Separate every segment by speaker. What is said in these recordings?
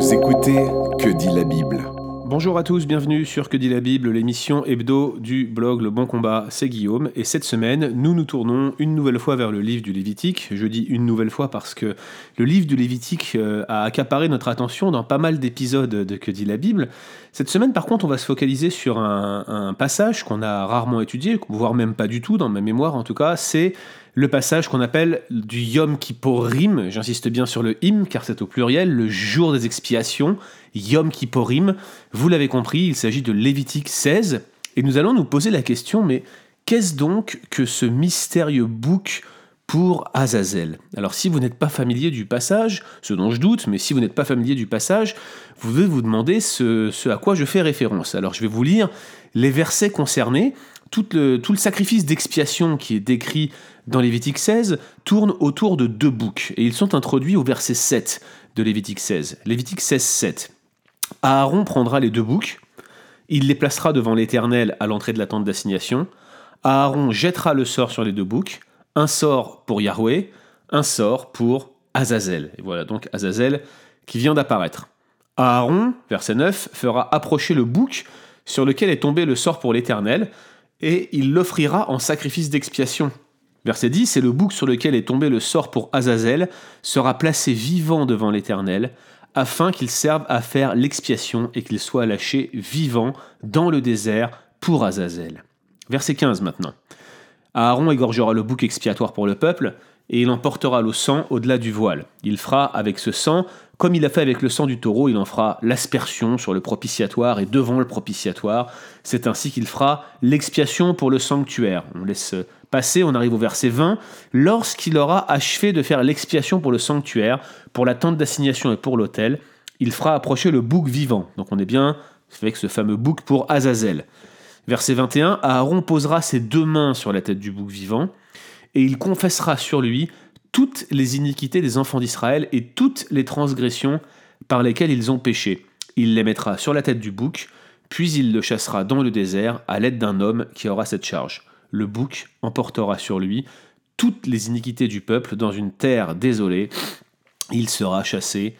Speaker 1: Vous écoutez Que dit la Bible
Speaker 2: Bonjour à tous, bienvenue sur Que dit la Bible, l'émission hebdo du blog Le Bon Combat, c'est Guillaume. Et cette semaine, nous nous tournons une nouvelle fois vers le livre du Lévitique. Je dis une nouvelle fois parce que le livre du Lévitique euh, a accaparé notre attention dans pas mal d'épisodes de Que dit la Bible. Cette semaine, par contre, on va se focaliser sur un, un passage qu'on a rarement étudié, voire même pas du tout, dans ma mémoire en tout cas, c'est le passage qu'on appelle du Yom Kipporim, j'insiste bien sur le him car c'est au pluriel, le jour des expiations, Yom Kipporim. Vous l'avez compris, il s'agit de Lévitique 16 et nous allons nous poser la question mais qu'est-ce donc que ce mystérieux bouc pour Azazel? Alors si vous n'êtes pas familier du passage, ce dont je doute, mais si vous n'êtes pas familier du passage, vous devez vous demander ce, à quoi je fais référence. Alors je vais vous lire les versets concernés. Tout le, sacrifice d'expiation qui est décrit dans Lévitique 16 tourne autour de deux boucs, et ils sont introduits au verset 7 de Lévitique 16. Lévitique 16, 7. Aaron prendra les deux boucs, il les placera devant l'Éternel à l'entrée de la tente d'assignation. Aaron jettera le sort sur les deux boucs, un sort pour Yahweh, un sort pour Azazel. Et voilà donc Azazel qui vient d'apparaître. Aaron, verset 9, fera approcher le bouc sur lequel est tombé le sort pour l'Éternel, et il l'offrira en sacrifice d'expiation. Verset 10, et le bouc sur lequel est tombé le sort pour Azazel sera placé vivant devant l'Éternel, afin qu'il serve à faire l'expiation et qu'il soit lâché vivant dans le désert pour Azazel. Verset 15 maintenant. Aaron égorgera le bouc expiatoire pour le peuple, et il emportera le sang au-delà du voile. Il fera avec ce sang, comme il a fait avec le sang du taureau, il en fera l'aspersion sur le propitiatoire et devant le propitiatoire. C'est ainsi qu'il fera l'expiation pour le sanctuaire. On laisse passer, on arrive au verset 20. Lorsqu'il aura achevé de faire l'expiation pour le sanctuaire, pour la tente d'assignation et pour l'autel, il fera approcher le bouc vivant. Donc on est bien avec ce fameux bouc pour Azazel. Verset 21, Aaron posera ses deux mains sur la tête du bouc vivant et il confessera sur lui toutes les iniquités des enfants d'Israël et toutes les transgressions par lesquelles ils ont péché. Il les mettra sur la tête du bouc, puis il le chassera dans le désert à l'aide d'un homme qui aura cette charge. Le bouc emportera sur lui toutes les iniquités du peuple dans une terre désolée. Il sera chassé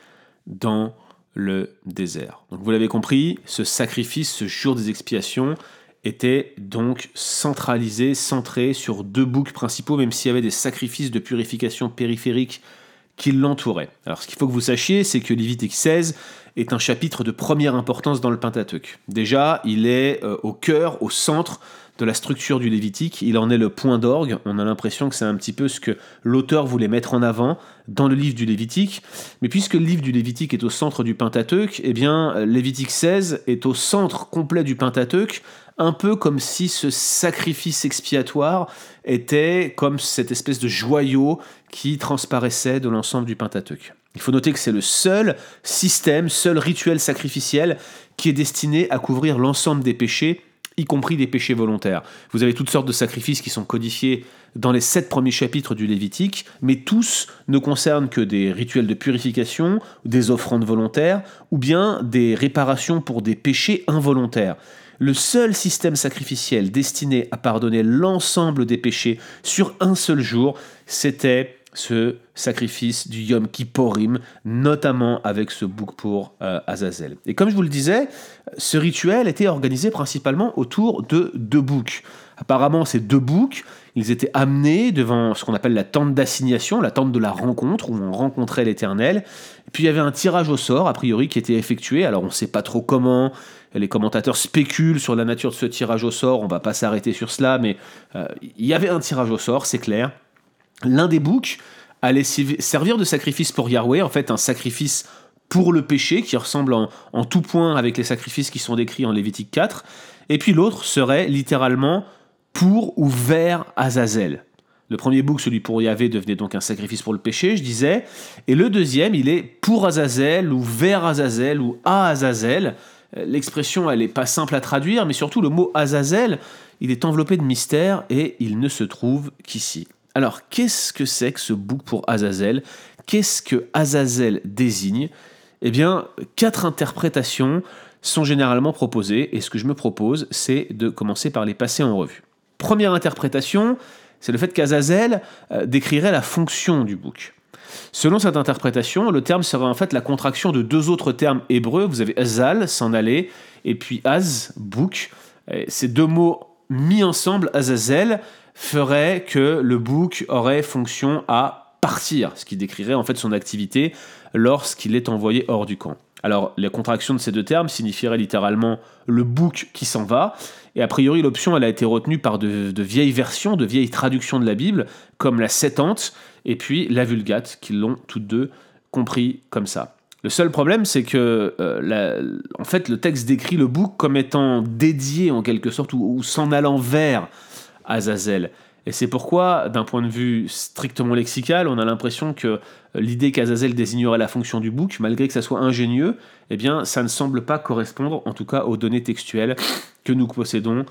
Speaker 2: dans le désert. Donc vous l'avez compris, ce sacrifice, ce jour des expiations, était donc centralisé, centré sur deux boucs principaux, même s'il y avait des sacrifices de purification périphérique qui l'entouraient. Alors ce qu'il faut que vous sachiez, c'est que Lévitique 16 est un chapitre de première importance dans le Pentateuque. Déjà, il est euh, au cœur, au centre de la structure du Lévitique, il en est le point d'orgue, on a l'impression que c'est un petit peu ce que l'auteur voulait mettre en avant dans le livre du Lévitique, mais puisque le livre du Lévitique est au centre du Pentateuque, eh bien Lévitique 16 est au centre complet du Pentateuque, un peu comme si ce sacrifice expiatoire était comme cette espèce de joyau qui transparaissait de l'ensemble du Pentateuque. Il faut noter que c'est le seul système, seul rituel sacrificiel qui est destiné à couvrir l'ensemble des péchés, y compris des péchés volontaires. Vous avez toutes sortes de sacrifices qui sont codifiés dans les sept premiers chapitres du Lévitique, mais tous ne concernent que des rituels de purification, des offrandes volontaires, ou bien des réparations pour des péchés involontaires le seul système sacrificiel destiné à pardonner l'ensemble des péchés sur un seul jour, c'était ce sacrifice du Yom Kipporim, notamment avec ce bouc pour euh, Azazel. Et comme je vous le disais, ce rituel était organisé principalement autour de deux boucs. Apparemment, ces deux boucs, ils étaient amenés devant ce qu'on appelle la tente d'assignation, la tente de la rencontre, où on rencontrait l'Éternel. Puis il y avait un tirage au sort, a priori, qui était effectué. Alors on ne sait pas trop comment, les commentateurs spéculent sur la nature de ce tirage au sort, on va pas s'arrêter sur cela, mais euh, il y avait un tirage au sort, c'est clair. L'un des boucs allait servir de sacrifice pour Yahweh, en fait un sacrifice pour le péché, qui ressemble en, tout point avec les sacrifices qui sont décrits en Lévitique 4, et puis l'autre serait littéralement pour ou vers Azazel. Le premier bouc, celui pour Yahvé, devenait donc un sacrifice pour le péché, je disais. Et le deuxième, il est pour Azazel, ou vers Azazel, ou à Azazel. L'expression, elle n'est pas simple à traduire, mais surtout le mot Azazel, il est enveloppé de mystère et il ne se trouve qu'ici. Alors, qu'est-ce que c'est que ce bouc pour Azazel? Qu'est-ce que Azazel désigne? Eh bien, quatre interprétations sont généralement proposées, et ce que je me propose, c'est de commencer par les passer en revue. Première interprétation, c'est le fait qu'Azazel euh, décrirait la fonction du bouc. Selon cette interprétation, le terme serait en fait la contraction de deux autres termes hébreux. Vous avez azal, s'en aller, et puis az, bouc. Ces deux mots mis ensemble, azazel, ferait que le bouc aurait fonction à partir, ce qui décrirait en fait son activité lorsqu'il est envoyé hors du camp. Alors, la contraction de ces deux termes signifierait littéralement le bouc qui s'en va, et a priori l'option elle a été retenue par de, vieilles versions, de vieilles traductions de la Bible, comme la Septante et puis la Vulgate, qui l'ont toutes deux compris comme ça. Le seul problème, c'est que euh, en fait, le texte décrit le bouc comme étant dédié en quelque sorte ou s'en allant vers Azazel. Et c'est pourquoi, d'un point de vue strictement lexical, on a l'impression que euh, l'idée qu'Azazel désignerait la fonction du bouc, malgré que ça soit ingénieux, eh bien, ça ne semble pas correspondre, en tout cas, aux données textuelles que nous possédons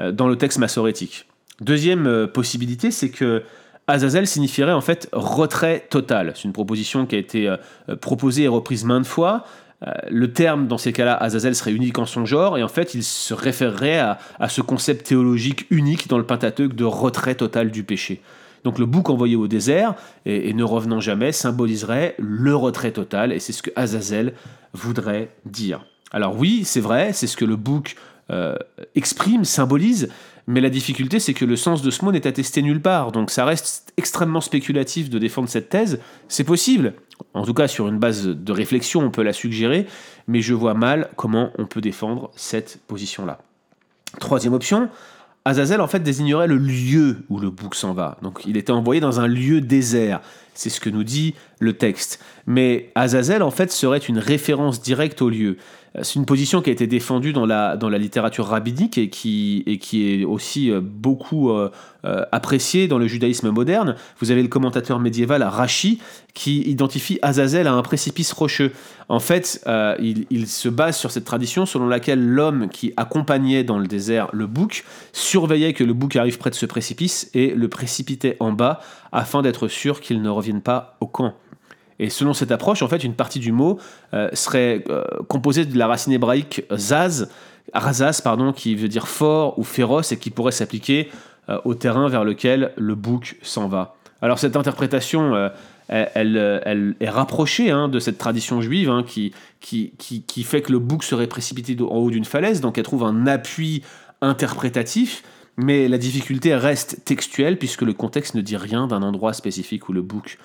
Speaker 2: euh, dans le texte massorétique. Deuxième euh, possibilité, c'est que Azazel signifierait en fait retrait total. C'est une proposition qui a été proposée et reprise maintes fois. Euh, le terme, dans ces cas-là, Azazel serait unique en son genre, et en fait, il se référerait à, ce concept théologique unique dans le Pentateuque de retrait total du péché. Donc le bouc envoyé au désert et, ne revenant jamais symboliserait le retrait total, et c'est ce que Azazel voudrait dire. Alors oui, c'est vrai, c'est ce que le bouc euh, exprime, symbolise, mais la difficulté, c'est que le sens de ce mot n'est attesté nulle part. Donc ça reste extrêmement spéculatif de défendre cette thèse. C'est possible. En tout cas, sur une base de réflexion, on peut la suggérer, mais je vois mal comment on peut défendre cette position-là. Troisième option, Azazel en fait désignerait le lieu où le bouc s'en va. Donc il était envoyé dans un lieu désert. C'est ce que nous dit le texte. Mais Azazel en fait serait une référence directe au lieu. C'est une position qui a été défendue dans la, dans la littérature rabbinique et qui, et qui est aussi euh, beaucoup euh, euh, appréciée dans le judaïsme moderne. Vous avez le commentateur médiéval Rachi qui identifie Azazel à un précipice rocheux. En fait, il, il, se base sur cette tradition selon laquelle l'homme qui accompagnait dans le désert le bouc surveillait que le bouc arrive près de ce précipice et le précipitait en bas afin d'être sûr qu'il ne revienne pas au camp. Et selon cette approche, en fait, une partie du mot euh, serait euh, composée de la racine hébraïque zaz, razaz, pardon, qui veut dire fort ou féroce et qui pourrait s'appliquer euh, au terrain vers lequel le bouc s'en va. Alors cette interprétation, elle, est rapprochée hein, de cette tradition juive hein, qui, qui, qui, fait que le bouc serait précipité en haut d'une falaise, donc elle trouve un appui interprétatif. Mais la difficulté reste textuelle puisque le contexte ne dit rien d'un endroit spécifique où le bouc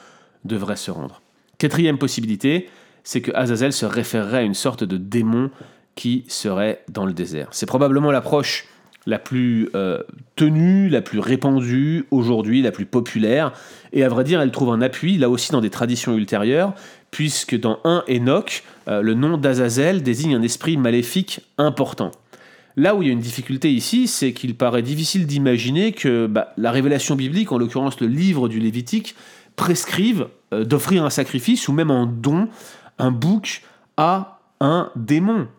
Speaker 2: devrait se rendre. Quatrième possibilité, c'est que Azazel se référerait à une sorte de démon qui serait dans le désert. C'est probablement l'approche la plus euh, tenue, la plus répandue aujourd'hui, la plus populaire, et à vrai dire, elle trouve un appui là aussi dans des traditions ultérieures, puisque dans 1 Enoch, euh, le nom d'Azazel désigne un esprit maléfique important. Là où il y a une difficulté ici, c'est qu'il paraît difficile d'imaginer que bah, la révélation biblique, en l'occurrence le livre du Lévitique, prescrivent euh, d'offrir un sacrifice ou même un don, un bouc à un démon.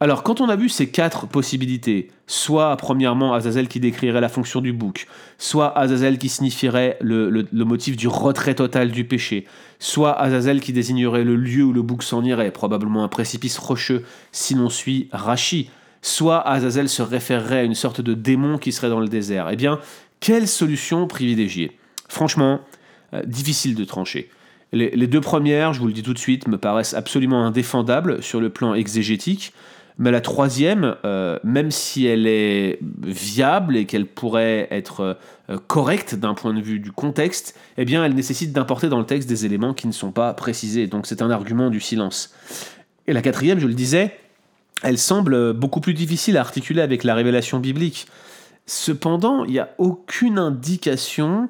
Speaker 2: Alors, quand on a vu ces quatre possibilités, soit premièrement Azazel qui décrirait la fonction du bouc, soit Azazel qui signifierait le, motif du retrait total du péché, soit Azazel qui désignerait le lieu où le bouc s'en irait, probablement un précipice rocheux si l'on suit Rachi, soit Azazel se référerait à une sorte de démon qui serait dans le désert. Eh bien, quelle solution privilégier? Franchement, euh, difficile de trancher. Les, deux premières, je vous le dis tout de suite, me paraissent absolument indéfendables sur le plan exégétique, mais la troisième, euh, même si elle est viable et qu'elle pourrait être euh, correcte d'un point de vue du contexte, eh bien elle nécessite d'importer dans le texte des éléments qui ne sont pas précisés, donc c'est un argument du silence. Et la quatrième, je le disais, elle semble beaucoup plus difficile à articuler avec la révélation biblique. Cependant, il n'y a aucune indication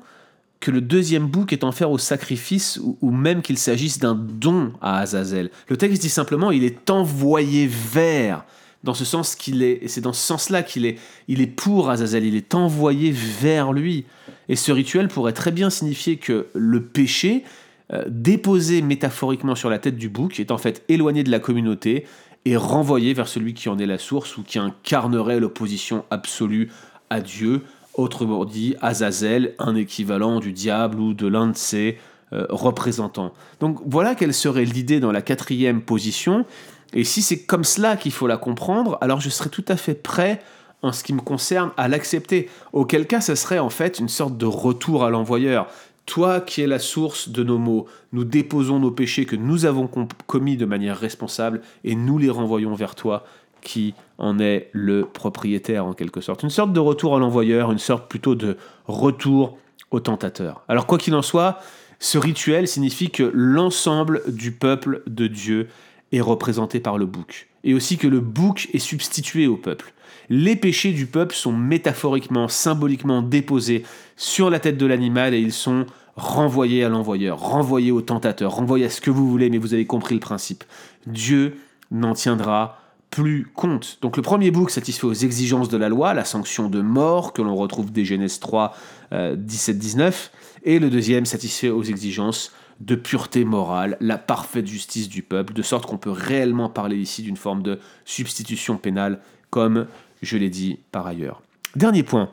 Speaker 2: que le deuxième bouc est en faire au sacrifice ou, même qu'il s'agisse d'un don à Azazel. Le texte dit simplement il est envoyé vers, dans ce sens qu'il est, c'est dans ce sens-là qu'il est, il est pour Azazel, il est envoyé vers lui. Et ce rituel pourrait très bien signifier que le péché, euh, déposé métaphoriquement sur la tête du bouc, est en fait éloigné de la communauté et renvoyé vers celui qui en est la source ou qui incarnerait l'opposition absolue à Dieu Autrement dit, Azazel, un équivalent du diable ou de l'un de ses euh, représentants. Donc voilà quelle serait l'idée dans la quatrième position. Et si c'est comme cela qu'il faut la comprendre, alors je serais tout à fait prêt, en ce qui me concerne, à l'accepter. Auquel cas, ce serait en fait une sorte de retour à l'envoyeur. Toi qui es la source de nos maux, nous déposons nos péchés que nous avons commis de manière responsable et nous les renvoyons vers toi qui en est le propriétaire en quelque sorte. Une sorte de retour à l'envoyeur, une sorte plutôt de retour au tentateur. Alors quoi qu'il en soit, ce rituel signifie que l'ensemble du peuple de Dieu est représenté par le bouc, et aussi que le bouc est substitué au peuple. Les péchés du peuple sont métaphoriquement, symboliquement déposés sur la tête de l'animal et ils sont renvoyés à l'envoyeur, renvoyés au tentateur, renvoyés à ce que vous voulez, mais vous avez compris le principe. Dieu n'en tiendra plus compte. Donc le premier bouc satisfait aux exigences de la loi, la sanction de mort que l'on retrouve dès Genèse 3, 17-19, et le deuxième satisfait aux exigences de pureté morale, la parfaite justice du peuple, de sorte qu'on peut réellement parler ici d'une forme de substitution pénale, comme je l'ai dit par ailleurs. Dernier point.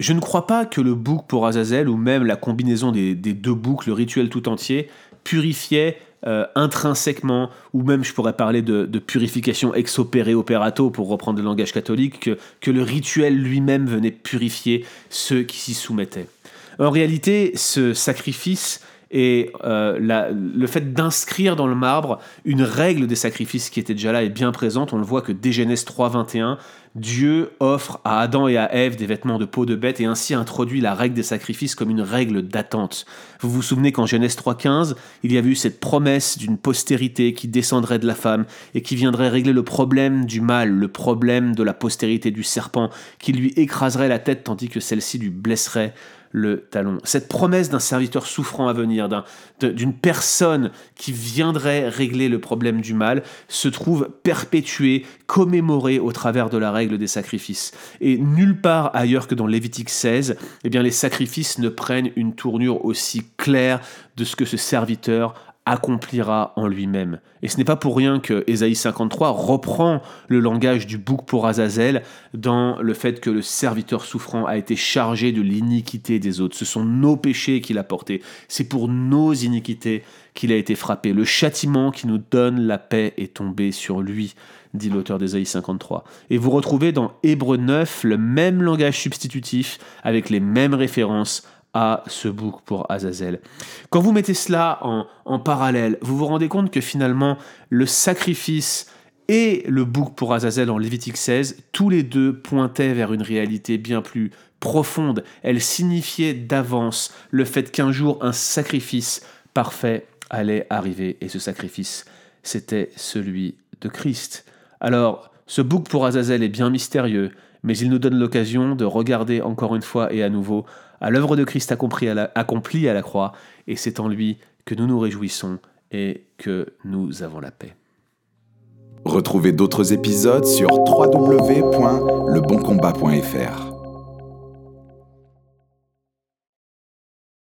Speaker 2: Je ne crois pas que le bouc pour Azazel, ou même la combinaison des, deux boucs, le rituel tout entier, purifiait euh, intrinsèquement, ou même je pourrais parler de, purification ex opere operato, pour reprendre le langage catholique, que, que le rituel lui-même venait purifier ceux qui s'y soumettaient. En réalité, ce sacrifice et euh, le fait d'inscrire dans le marbre une règle des sacrifices qui était déjà là est bien présente. On le voit que dès Genèse 3.21, Dieu offre à Adam et à Ève des vêtements de peau de bête et ainsi introduit la règle des sacrifices comme une règle d'attente. Vous vous souvenez qu'en Genèse 3.15, il y avait eu cette promesse d'une postérité qui descendrait de la femme et qui viendrait régler le problème du mal, le problème de la postérité du serpent, qui lui écraserait la tête tandis que celle-ci lui blesserait le talon. Cette promesse d'un serviteur souffrant à venir, d'une personne qui viendrait régler le problème du mal, se trouve perpétuée, commémorée au travers de la règle des sacrifices. Et nulle part ailleurs que dans Lévitique 16, eh bien, les sacrifices ne prennent une tournure aussi claire de ce que ce serviteur accomplira en lui-même. Et ce n'est pas pour rien que Ésaïe 53 reprend le langage du bouc pour Azazel dans le fait que le serviteur souffrant a été chargé de l'iniquité des autres. Ce sont nos péchés qu'il a portés. C'est pour nos iniquités qu'il a été frappé. Le châtiment qui nous donne la paix est tombé sur lui, dit l'auteur d'Ésaïe 53. Et vous retrouvez dans Hébreu 9 le même langage substitutif avec les mêmes références à ce bouc pour Azazel. Quand vous mettez cela en, parallèle, vous vous rendez compte que finalement le sacrifice et le bouc pour Azazel en Lévitique 16, tous les deux pointaient vers une réalité bien plus profonde. Elles signifiaient d'avance le fait qu'un jour un sacrifice parfait allait arriver. Et ce sacrifice, c'était celui de Christ. Alors, ce bouc pour Azazel est bien mystérieux, mais il nous donne l'occasion de regarder encore une fois et à nouveau à l'œuvre de Christ accomplie à, la, croix, et c'est en lui que nous nous réjouissons et que nous avons la paix.
Speaker 1: Retrouvez d'autres épisodes sur www.leboncombat.fr.